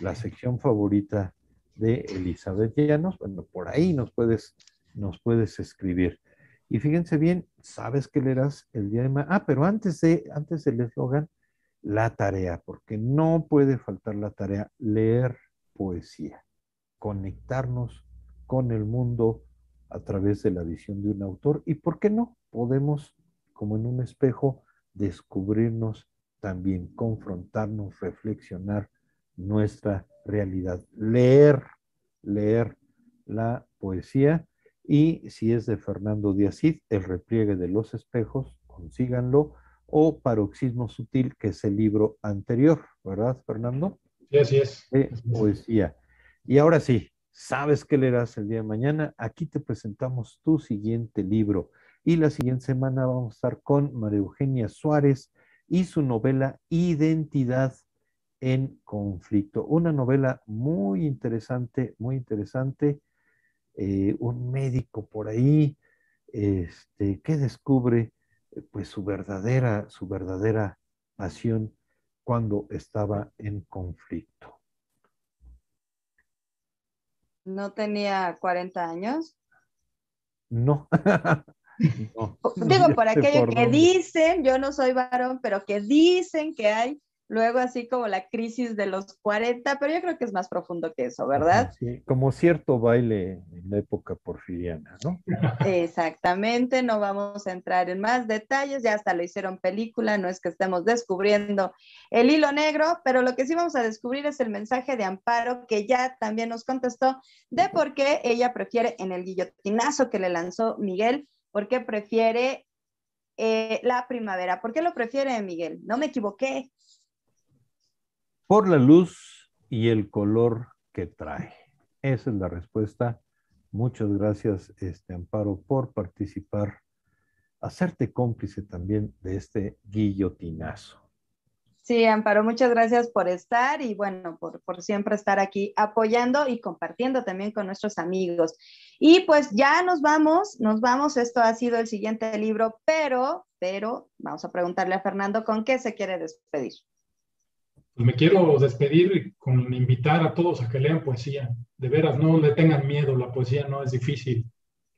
Speaker 11: la sección favorita de Elizabeth Llanos, bueno, por ahí nos puedes, nos puedes escribir. Y fíjense bien, sabes que leerás el día de mañana. Ah, pero antes de, antes del eslogan, la tarea, porque no puede faltar la tarea, leer poesía, conectarnos con el mundo a través de la visión de un autor y, ¿por qué no? Podemos, como en un espejo, descubrirnos también, confrontarnos, reflexionar nuestra realidad, leer, leer la poesía y si es de Fernando Díaz Cid, El repliegue de los espejos, consíganlo, o Paroxismo Sutil, que es el libro anterior, ¿verdad, Fernando?
Speaker 13: Sí, así es.
Speaker 11: De poesía. Y ahora sí, ¿sabes qué leerás el día de mañana? Aquí te presentamos tu siguiente libro. Y la siguiente semana vamos a estar con María Eugenia Suárez y su novela Identidad en conflicto. Una novela muy interesante, muy interesante. Eh, un médico por ahí este, que descubre pues su verdadera, su verdadera pasión cuando estaba en conflicto.
Speaker 12: ¿No tenía 40 años?
Speaker 11: No.
Speaker 12: Digo, por aquello que dicen, yo no soy varón, pero que dicen que hay luego así como la crisis de los 40, pero yo creo que es más profundo que eso, ¿verdad?
Speaker 11: Sí, como cierto baile en la época porfiriana, ¿no?
Speaker 12: Exactamente, no vamos a entrar en más detalles, ya hasta lo hicieron película, no es que estemos descubriendo el hilo negro, pero lo que sí vamos a descubrir es el mensaje de Amparo, que ya también nos contestó de por qué ella prefiere en el guillotinazo que le lanzó Miguel, por qué prefiere eh, la primavera. ¿Por qué lo prefiere Miguel? No me equivoqué
Speaker 11: por la luz y el color que trae. Esa es la respuesta. Muchas gracias, este Amparo, por participar, hacerte cómplice también de este guillotinazo.
Speaker 12: Sí, Amparo, muchas gracias por estar y bueno, por, por, siempre estar aquí apoyando y compartiendo también con nuestros amigos. Y pues ya nos vamos, nos vamos, esto ha sido el siguiente libro, pero, pero vamos a preguntarle a Fernando con qué se quiere despedir
Speaker 13: pues me quiero despedir con invitar a todos a que lean poesía. De veras, no le tengan miedo, la poesía no es difícil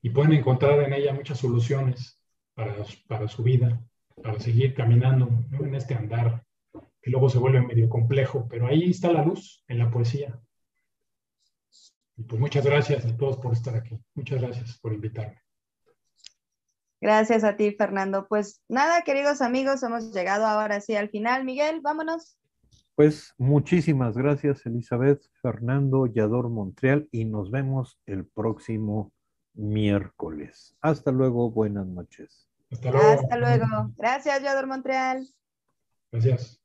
Speaker 13: y pueden encontrar en ella muchas soluciones para, para su vida, para seguir caminando en este andar que luego se vuelve medio complejo, pero ahí está la luz en la poesía. Y pues muchas gracias a todos por estar aquí. Muchas gracias por invitarme.
Speaker 12: Gracias a ti, Fernando. Pues nada, queridos amigos, hemos llegado ahora sí al final. Miguel, vámonos.
Speaker 11: Pues muchísimas gracias, Elizabeth, Fernando, Yador Montreal, y nos vemos el próximo miércoles. Hasta luego, buenas noches.
Speaker 12: Hasta luego. Hasta luego. Gracias, Yador Montreal.
Speaker 13: Gracias.